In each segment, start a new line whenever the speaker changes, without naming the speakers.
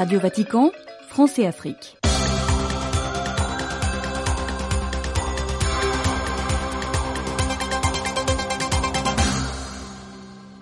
Radio Vatican, France et Afrique.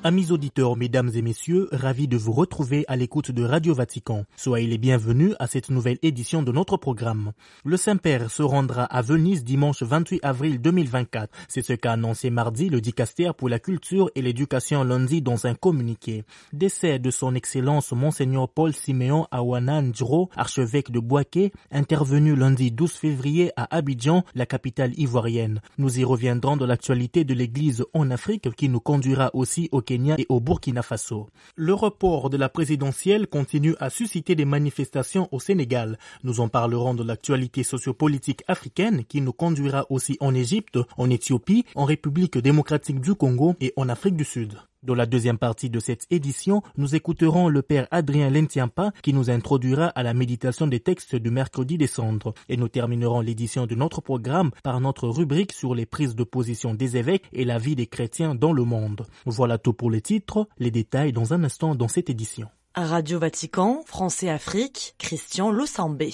Amis auditeurs, mesdames et messieurs, ravis de vous retrouver à l'écoute de Radio Vatican. Soyez les bienvenus à cette nouvelle édition de notre programme. Le Saint-Père se rendra à Venise dimanche 28 avril 2024. C'est ce qu'a annoncé mardi le dicaster pour la culture et l'éducation lundi dans un communiqué. Décès de son excellence Monseigneur Paul Siméon Awanan Djro, archevêque de Boaké, intervenu lundi 12 février à Abidjan, la capitale ivoirienne. Nous y reviendrons de l'actualité de l'église en Afrique qui nous conduira aussi au Kenya et au Burkina Faso. Le report de la présidentielle continue à susciter des manifestations au Sénégal. Nous en parlerons de l'actualité sociopolitique africaine qui nous conduira aussi en Égypte, en Éthiopie, en République démocratique du Congo et en Afrique du Sud. Dans la deuxième partie de cette édition, nous écouterons le père Adrien Lentiampa qui nous introduira à la méditation des textes du mercredi décembre et nous terminerons l'édition de notre programme par notre rubrique sur les prises de position des évêques et la vie des chrétiens dans le monde. Voilà tout pour les titres, les détails dans un instant dans cette édition.
Radio Vatican, France et Afrique, Christian Losambé.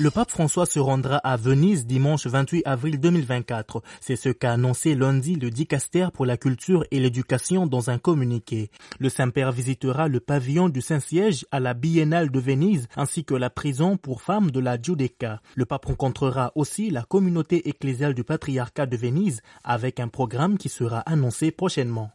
Le pape François se rendra à Venise dimanche 28 avril 2024. C'est ce qu'a annoncé lundi le dicaster pour la culture et l'éducation dans un communiqué. Le Saint-Père visitera le pavillon du Saint-Siège à la Biennale de Venise ainsi que la prison pour femmes de la Giudecca. Le pape rencontrera aussi la communauté ecclésiale du patriarcat de Venise avec un programme qui sera annoncé prochainement.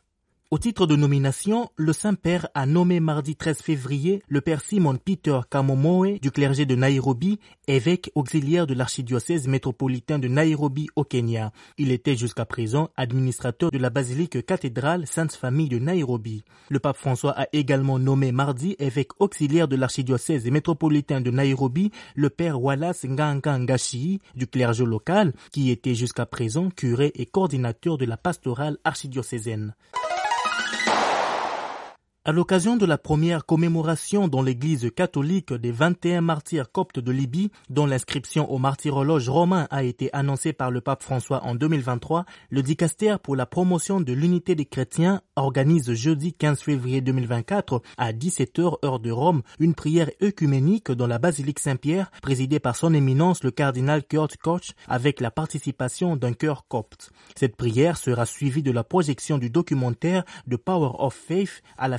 Au titre de nomination, le Saint-Père a nommé mardi 13 février le Père Simon Peter Kamomoe du clergé de Nairobi, évêque auxiliaire de l'archidiocèse métropolitain de Nairobi au Kenya. Il était jusqu'à présent administrateur de la basilique cathédrale Sainte Famille de Nairobi. Le pape François a également nommé mardi évêque auxiliaire de l'archidiocèse métropolitain de Nairobi le Père Wallace Ngangangashi du clergé local, qui était jusqu'à présent curé et coordinateur de la pastorale archidiocésaine. À l'occasion de la première commémoration dans l'église catholique des 21 martyrs coptes de Libye, dont l'inscription au martyrologe romain a été annoncée par le pape François en 2023, le dicaster pour la promotion de l'unité des chrétiens organise jeudi 15 février 2024 à 17h heure de Rome une prière œcuménique dans la basilique Saint-Pierre présidée par son éminence le cardinal Kurt Koch avec la participation d'un chœur copte. Cette prière sera suivie de la projection du documentaire The Power of Faith à la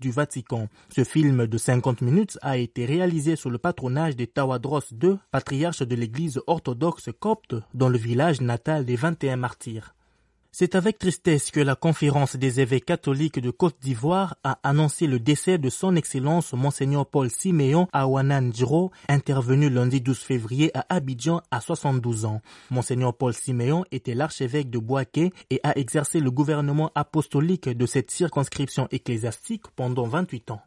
Du Vatican. Ce film de 50 minutes a été réalisé sous le patronage des Tawadros II, patriarche de l'église orthodoxe copte dans le village natal des 21 martyrs. C'est avec tristesse que la conférence des évêques catholiques de Côte d'Ivoire a annoncé le décès de son excellence Monseigneur Paul Siméon Awanan Djro, intervenu lundi 12 février à Abidjan à 72 ans. Monseigneur Paul Siméon était l'archevêque de Boaké et a exercé le gouvernement apostolique de cette circonscription ecclésiastique pendant 28 ans.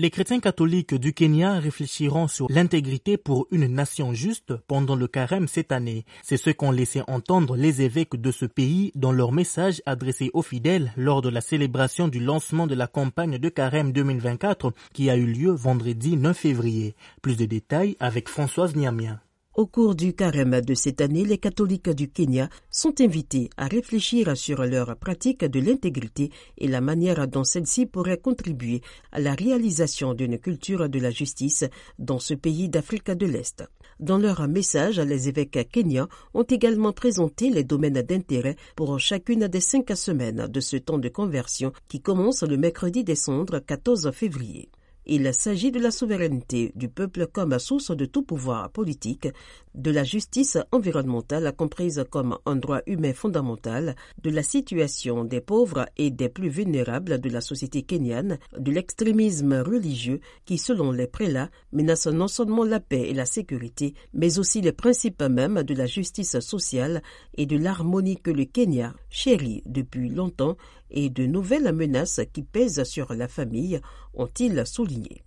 Les chrétiens catholiques du Kenya réfléchiront sur l'intégrité pour une nation juste pendant le carême cette année. C'est ce qu'ont laissé entendre les évêques de ce pays dans leur message adressé aux fidèles lors de la célébration du lancement de la campagne de carême 2024 qui a eu lieu vendredi 9 février. Plus de détails avec Françoise Niamien.
Au cours du carême de cette année, les catholiques du Kenya sont invités à réfléchir sur leur pratique de l'intégrité et la manière dont celle-ci pourrait contribuer à la réalisation d'une culture de la justice dans ce pays d'Afrique de l'Est. Dans leur message, les évêques kenyans ont également présenté les domaines d'intérêt pour chacune des cinq semaines de ce temps de conversion qui commence le mercredi décembre 14 février. Il s'agit de la souveraineté du peuple comme source de tout pouvoir politique, de la justice environnementale comprise comme un droit humain fondamental, de la situation des pauvres et des plus vulnérables de la société kenyane, de l'extrémisme religieux qui, selon les prélats, menace non seulement la paix et la sécurité, mais aussi les principes mêmes de la justice sociale et de l'harmonie que le Kenya chérit depuis longtemps et de nouvelles menaces qui pèsent sur la famille, ont-ils souligné.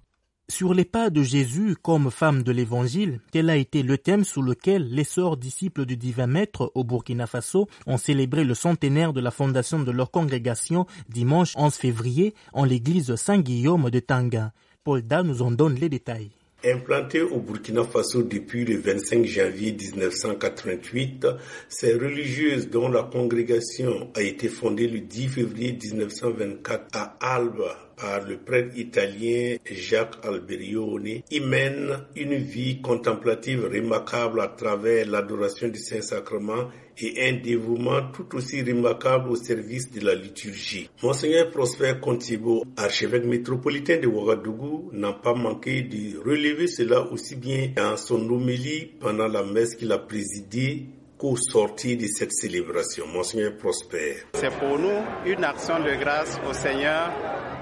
Sur les pas de Jésus comme femme de l'Évangile, tel a été le thème sous lequel les sœurs disciples du divin maître au Burkina Faso ont célébré le centenaire de la fondation de leur congrégation dimanche 11 février en l'église Saint-Guillaume de Tanga. Paul Da nous en donne les détails.
Implantée au Burkina Faso depuis le 25 janvier 1988, ces religieuses dont la congrégation a été fondée le 10 février 1924 à Alba par le prêtre italien Jacques Alberione, y mènent une vie contemplative remarquable à travers l'adoration du Saint-Sacrement et un dévouement tout aussi remarquable au service de la liturgie. Monseigneur Prosper Contibo, archevêque métropolitain de Ouagadougou, n'a pas manqué de relever cela aussi bien dans son homélie pendant la messe qu'il a présidée qu'au sortir de cette célébration. Monseigneur Prosper.
C'est pour nous une action de grâce au Seigneur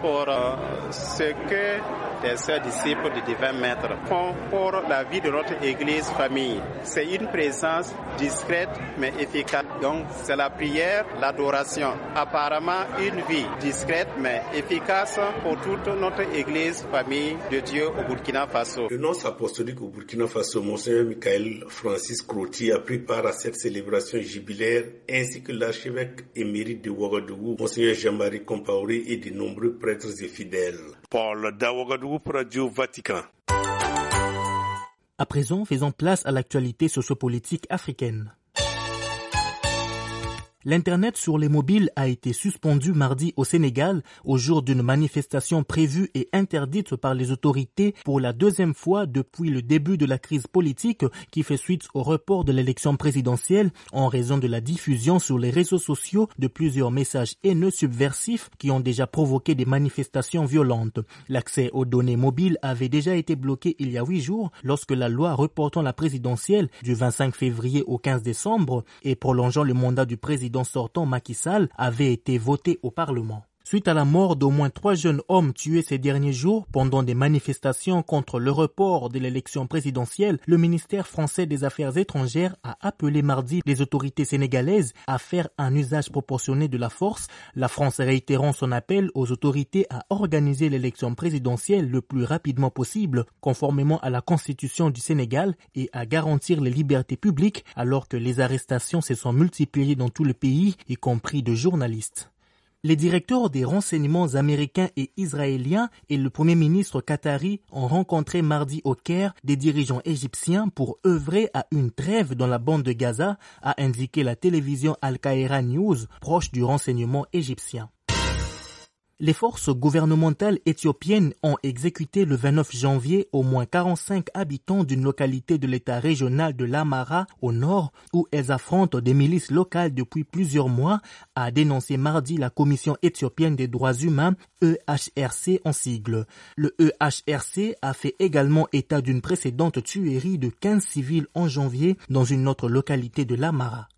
pour euh, ce que des sœurs disciples du divin maître font pour la vie de notre église famille. C'est une présence discrète mais efficace. Donc c'est la prière, l'adoration. Apparemment une vie discrète mais efficace pour toute notre église famille de Dieu au Burkina Faso.
Le nonce apostolique au Burkina Faso, Monseigneur Michael Francis Croti, a pris part à cette célébration jubilaire ainsi que l'archevêque émérite de Ouagadougou, Monseigneur Jean-Marie Compaoré et de nombreux prêtres et fidèles. Paul Daouagadougou pour Radio Vatican.
À présent, faisons place à l'actualité sociopolitique africaine. L'Internet sur les mobiles a été suspendu mardi au Sénégal au jour d'une manifestation prévue et interdite par les autorités pour la deuxième fois depuis le début de la crise politique qui fait suite au report de l'élection présidentielle en raison de la diffusion sur les réseaux sociaux de plusieurs messages haineux subversifs qui ont déjà provoqué des manifestations violentes. L'accès aux données mobiles avait déjà été bloqué il y a huit jours lorsque la loi reportant la présidentielle du 25 février au 15 décembre et prolongeant le mandat du président sortant Macky Sall avait été voté au Parlement. Suite à la mort d'au moins trois jeunes hommes tués ces derniers jours pendant des manifestations contre le report de l'élection présidentielle, le ministère français des Affaires étrangères a appelé mardi les autorités sénégalaises à faire un usage proportionné de la force, la France réitérant son appel aux autorités à organiser l'élection présidentielle le plus rapidement possible, conformément à la constitution du Sénégal, et à garantir les libertés publiques alors que les arrestations se sont multipliées dans tout le pays, y compris de journalistes. Les directeurs des renseignements américains et israéliens et le premier ministre qatari ont rencontré mardi au Caire des dirigeants égyptiens pour œuvrer à une trêve dans la bande de Gaza, a indiqué la télévision Al-Qaïra News, proche du renseignement égyptien. Les forces gouvernementales éthiopiennes ont exécuté le 29 janvier au moins 45 habitants d'une localité de l'État régional de l'Amara au nord où elles affrontent des milices locales depuis plusieurs mois, a dénoncé mardi la Commission éthiopienne des droits humains EHRC en sigle. Le EHRC a fait également état d'une précédente tuerie de 15 civils en janvier dans une autre localité de l'Amara.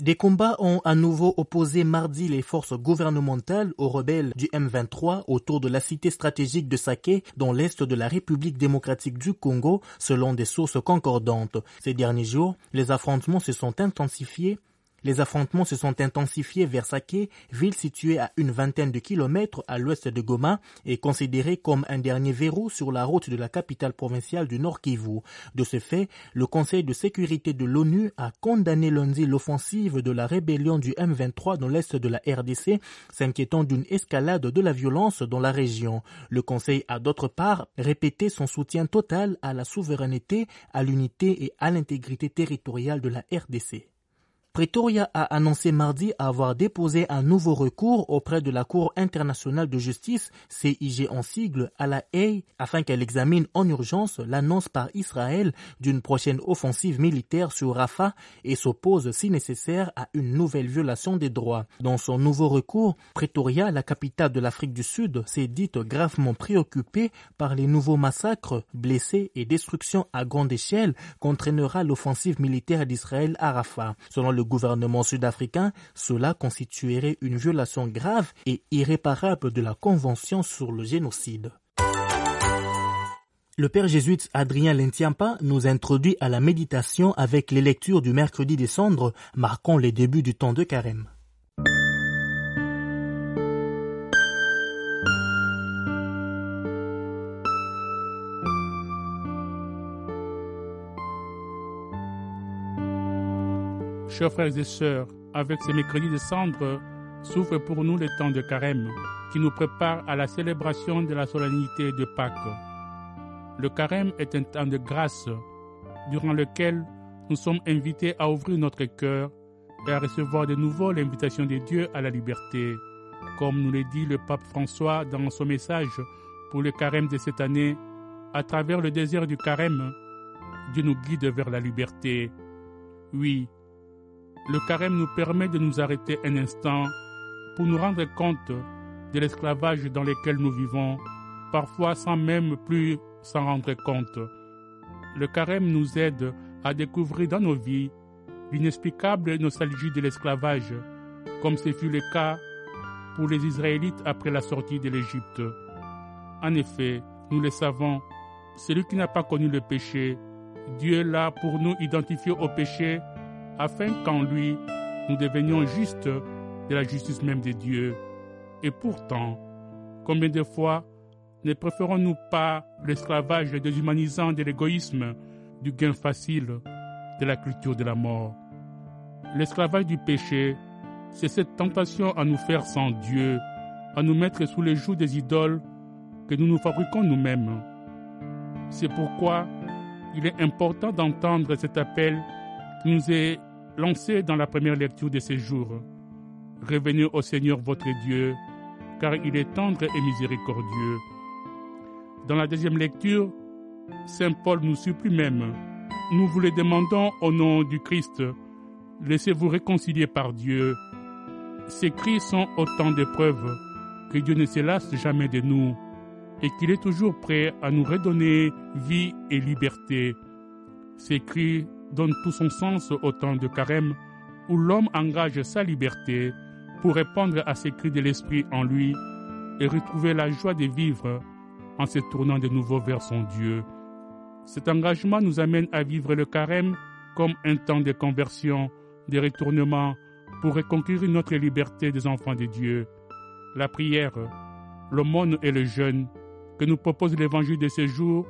Des combats ont à nouveau opposé mardi les forces gouvernementales aux rebelles du M23 autour de la cité stratégique de Sake dans l'est de la République démocratique du Congo selon des sources concordantes. Ces derniers jours, les affrontements se sont intensifiés les affrontements se sont intensifiés vers Sake, ville située à une vingtaine de kilomètres à l'ouest de Goma et considérée comme un dernier verrou sur la route de la capitale provinciale du Nord Kivu. De ce fait, le Conseil de sécurité de l'ONU a condamné lundi l'offensive de la rébellion du M23 dans l'est de la RDC, s'inquiétant d'une escalade de la violence dans la région. Le Conseil a d'autre part répété son soutien total à la souveraineté, à l'unité et à l'intégrité territoriale de la RDC. Pretoria a annoncé mardi avoir déposé un nouveau recours auprès de la Cour internationale de justice, CIG en sigle, à la Haye, afin qu'elle examine en urgence l'annonce par Israël d'une prochaine offensive militaire sur Rafah et s'oppose si nécessaire à une nouvelle violation des droits. Dans son nouveau recours, Pretoria, la capitale de l'Afrique du Sud, s'est dite gravement préoccupée par les nouveaux massacres, blessés et destructions à grande échelle qu'entraînera l'offensive militaire d'Israël à Rafah. Selon le gouvernement sud-africain, cela constituerait une violation grave et irréparable de la Convention sur le génocide. Le père jésuite Adrien Lentiampa nous introduit à la méditation avec les lectures du mercredi des cendres marquant les débuts du temps de carême.
Chers frères et sœurs, avec ces mercredis de cendre, s'ouvre pour nous le temps de carême qui nous prépare à la célébration de la solennité de Pâques. Le carême est un temps de grâce durant lequel nous sommes invités à ouvrir notre cœur et à recevoir de nouveau l'invitation de Dieu à la liberté. Comme nous l'a dit le pape François dans son message pour le carême de cette année, à travers le désert du carême, Dieu nous guide vers la liberté. Oui, le carême nous permet de nous arrêter un instant pour nous rendre compte de l'esclavage dans lequel nous vivons, parfois sans même plus s'en rendre compte. Le carême nous aide à découvrir dans nos vies l'inexplicable nostalgie de l'esclavage, comme ce fut le cas pour les Israélites après la sortie de l'Égypte. En effet, nous le savons, celui qui n'a pas connu le péché, Dieu l'a pour nous identifier au péché, afin qu'en lui, nous devenions justes de la justice même de Dieu. Et pourtant, combien de fois ne préférons-nous pas l'esclavage déshumanisant de l'égoïsme, du gain facile, de la culture de la mort? L'esclavage du péché, c'est cette tentation à nous faire sans Dieu, à nous mettre sous les joues des idoles que nous nous fabriquons nous-mêmes. C'est pourquoi il est important d'entendre cet appel qui nous est lancé dans la première lecture de ces jours. Revenez au Seigneur votre Dieu, car il est tendre et miséricordieux. Dans la deuxième lecture, Saint Paul nous supplie même, nous vous le demandons au nom du Christ, laissez-vous réconcilier par Dieu. Ces cris sont autant de preuves que Dieu ne se lasse jamais de nous et qu'il est toujours prêt à nous redonner vie et liberté. Ces cris donnent tout son sens au temps de carême où l'homme engage sa liberté pour répondre à ces cris de l'esprit en lui et retrouver la joie de vivre en se tournant de nouveau vers son Dieu. Cet engagement nous amène à vivre le carême comme un temps de conversion, de retournement pour reconquérir notre liberté des enfants de Dieu. La prière, l'aumône et le jeûne que nous propose l'évangile de ce jour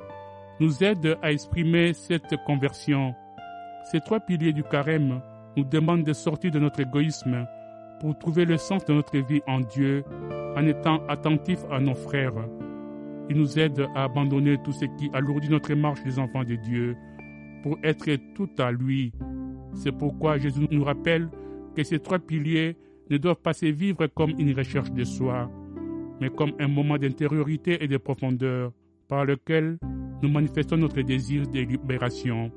nous aident à exprimer cette conversion. Ces trois piliers du carême nous demandent de sortir de notre égoïsme pour trouver le sens de notre vie en Dieu en étant attentifs à nos frères. Ils nous aident à abandonner tout ce qui alourdit notre marche des enfants de Dieu pour être tout à lui. C'est pourquoi Jésus nous rappelle que ces trois piliers ne doivent pas se vivre comme une recherche de soi, mais comme un moment d'intériorité et de profondeur par lequel nous manifestons notre désir de libération.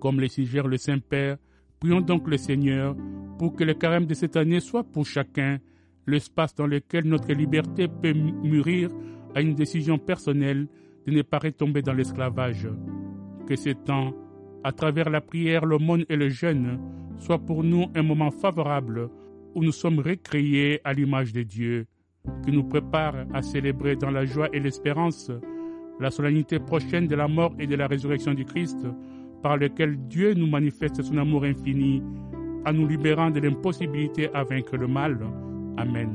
Comme le suggère le Saint-Père, prions donc le Seigneur pour que le carême de cette année soit pour chacun l'espace dans lequel notre liberté peut mûrir à une décision personnelle de ne pas retomber dans l'esclavage. Que ce temps, à travers la prière, l'aumône et le jeûne, soit pour nous un moment favorable où nous sommes recréés à l'image de Dieu, qui nous prépare à célébrer dans la joie et l'espérance la solennité prochaine de la mort et de la résurrection du Christ, par lequel Dieu nous manifeste son amour infini, en nous libérant de l'impossibilité à vaincre le mal. Amen.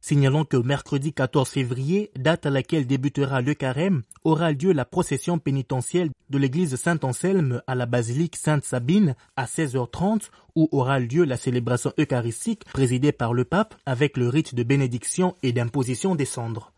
Signalons que mercredi 14 février, date à laquelle débutera le carême, aura lieu la procession pénitentielle de l'église Saint-Anselme à la basilique Sainte-Sabine à 16h30 où aura lieu la célébration eucharistique présidée par le pape avec le rite de bénédiction et d'imposition des cendres.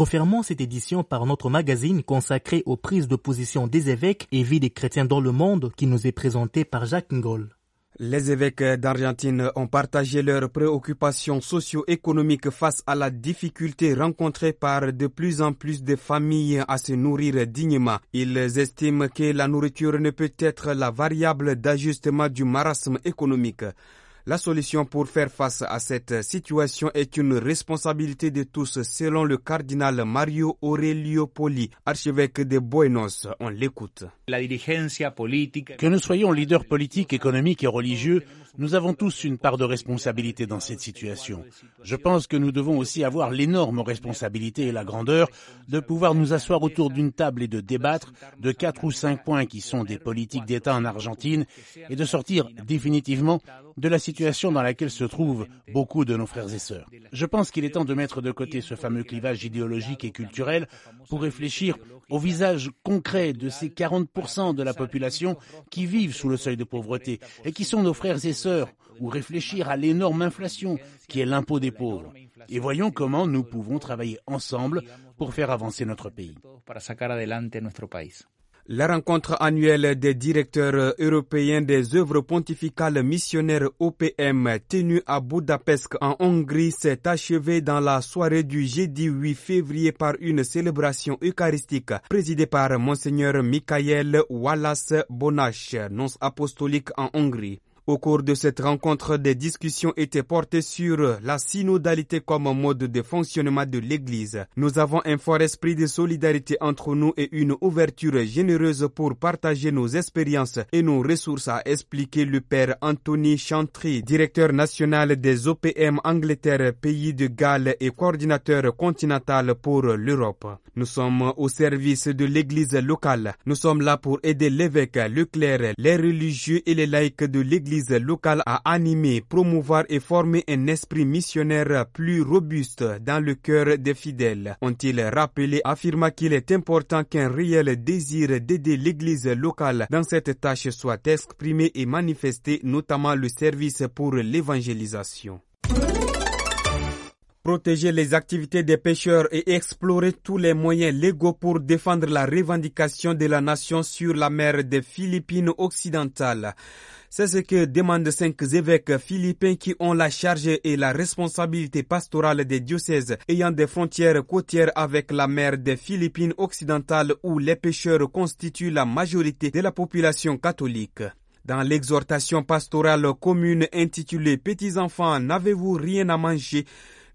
Refermons cette édition par notre magazine consacré aux prises de position des évêques et vie des chrétiens dans le monde qui nous est présenté par Jacques Ngol.
Les évêques d'Argentine ont partagé leurs préoccupations socio-économiques face à la difficulté rencontrée par de plus en plus de familles à se nourrir dignement. Ils estiment que la nourriture ne peut être la variable d'ajustement du marasme économique. La solution pour faire face à cette situation est une responsabilité de tous, selon le cardinal Mario Aurelio Poli, archevêque de Buenos. On l'écoute.
Que nous soyons leaders politiques, économiques et religieux, nous avons tous une part de responsabilité dans cette situation. Je pense que nous devons aussi avoir l'énorme responsabilité et la grandeur de pouvoir nous asseoir autour d'une table et de débattre de quatre ou cinq points qui sont des politiques d'État en Argentine et de sortir définitivement de la situation dans laquelle se trouvent beaucoup de nos frères et sœurs. Je pense qu'il est temps de mettre de côté ce fameux clivage idéologique et culturel pour réfléchir au visage concret de ces 40% de la population qui vivent sous le seuil de pauvreté et qui sont nos frères et sœurs, ou réfléchir à l'énorme inflation qui est l'impôt des pauvres. Et voyons comment nous pouvons travailler ensemble pour faire avancer notre pays.
La rencontre annuelle des directeurs européens des œuvres pontificales missionnaires OPM tenue à Budapest en Hongrie s'est achevée dans la soirée du jeudi 8 février par une célébration eucharistique présidée par Monseigneur Michael Wallace Bonache, nonce apostolique en Hongrie. Au cours de cette rencontre, des discussions étaient portées sur la synodalité comme mode de fonctionnement de l'Église. Nous avons un fort esprit de solidarité entre nous et une ouverture généreuse pour partager nos expériences et nos ressources, a expliqué le père Anthony Chantry, directeur national des OPM Angleterre, pays de Galles et coordinateur continental pour l'Europe. Nous sommes au service de l'Église locale. Nous sommes là pour aider l'évêque, le clerc, les religieux et les laïcs de l'Église locale à animer, promouvoir et former un esprit missionnaire plus robuste dans le cœur des fidèles. Ont-ils rappelé, affirma qu'il est important qu'un réel désir d'aider l'église locale dans cette tâche soit exprimé et manifesté, notamment le service pour l'évangélisation protéger les activités des pêcheurs et explorer tous les moyens légaux pour défendre la revendication de la nation sur la mer des Philippines occidentales. C'est ce que demandent cinq évêques philippins qui ont la charge et la responsabilité pastorale des diocèses ayant des frontières côtières avec la mer des Philippines occidentales où les pêcheurs constituent la majorité de la population catholique. Dans l'exhortation pastorale commune intitulée Petits enfants, n'avez-vous rien à manger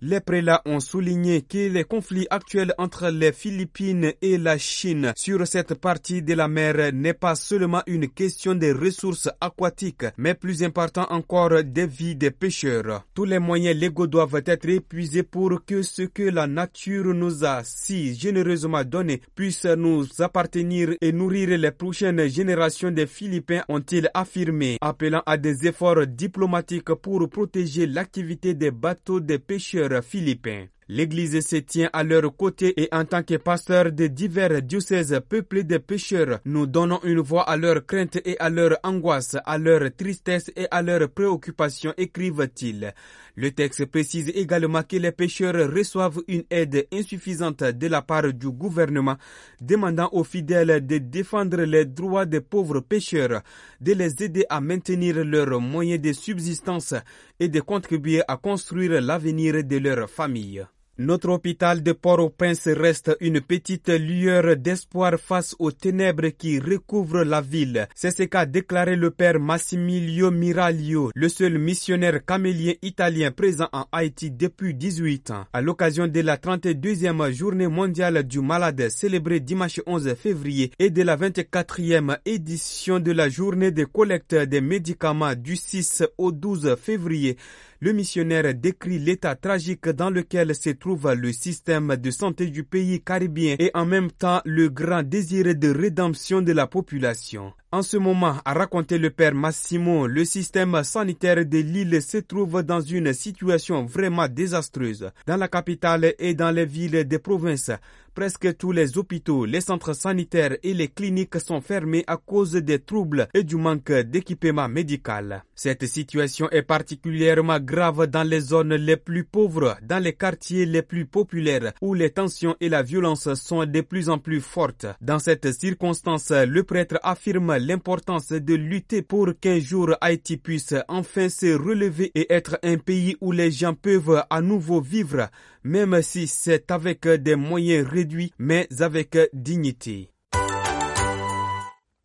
les prélats ont souligné que les conflits actuels entre les Philippines et la Chine sur cette partie de la mer n'est pas seulement une question des ressources aquatiques, mais plus important encore des vies des pêcheurs. Tous les moyens légaux doivent être épuisés pour que ce que la nature nous a si généreusement donné puisse nous appartenir et nourrir les prochaines générations des Philippins, ont-ils affirmé, appelant à des efforts diplomatiques pour protéger l'activité des bateaux des pêcheurs philippins. L'Église se tient à leur côté et en tant que pasteur de divers diocèses peuplés de pécheurs, nous donnons une voix à leurs craintes et à leur angoisse, à leur tristesse et à leurs préoccupations, écrivent-ils. Le texte précise également que les pécheurs reçoivent une aide insuffisante de la part du gouvernement, demandant aux fidèles de défendre les droits des pauvres pécheurs, de les aider à maintenir leurs moyens de subsistance et de contribuer à construire l'avenir de leur famille. Notre hôpital de Port-au-Prince reste une petite lueur d'espoir face aux ténèbres qui recouvrent la ville. C'est ce qu'a déclaré le père Massimilio Miraglio, le seul missionnaire camélien italien présent en Haïti depuis 18 ans. À l'occasion de la 32e journée mondiale du malade célébrée dimanche 11 février et de la 24e édition de la journée de collecte des médicaments du 6 au 12 février, le missionnaire décrit l'état tragique dans lequel se trouve le système de santé du pays caribien et en même temps le grand désir de rédemption de la population. En ce moment, a raconté le père Massimo, le système sanitaire de l'île se trouve dans une situation vraiment désastreuse. Dans la capitale et dans les villes des provinces, presque tous les hôpitaux, les centres sanitaires et les cliniques sont fermés à cause des troubles et du manque d'équipement médical. Cette situation est particulièrement grave dans les zones les plus pauvres, dans les quartiers les plus populaires, où les tensions et la violence sont de plus en plus fortes. Dans cette circonstance, le prêtre affirme l'importance de lutter pour qu'un jour Haïti puisse enfin se relever et être un pays où les gens peuvent à nouveau vivre, même si c'est avec des moyens réduits, mais avec dignité.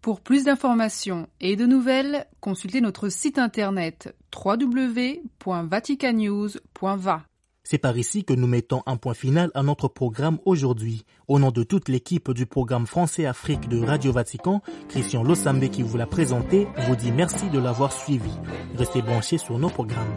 Pour plus d'informations et de nouvelles, consultez notre site internet www.vaticanews.va.
C'est par ici que nous mettons un point final à notre programme aujourd'hui. Au nom de toute l'équipe du programme Français Afrique de Radio Vatican, Christian Lossambe qui vous l'a présenté, vous dit merci de l'avoir suivi. Restez branchés sur nos programmes.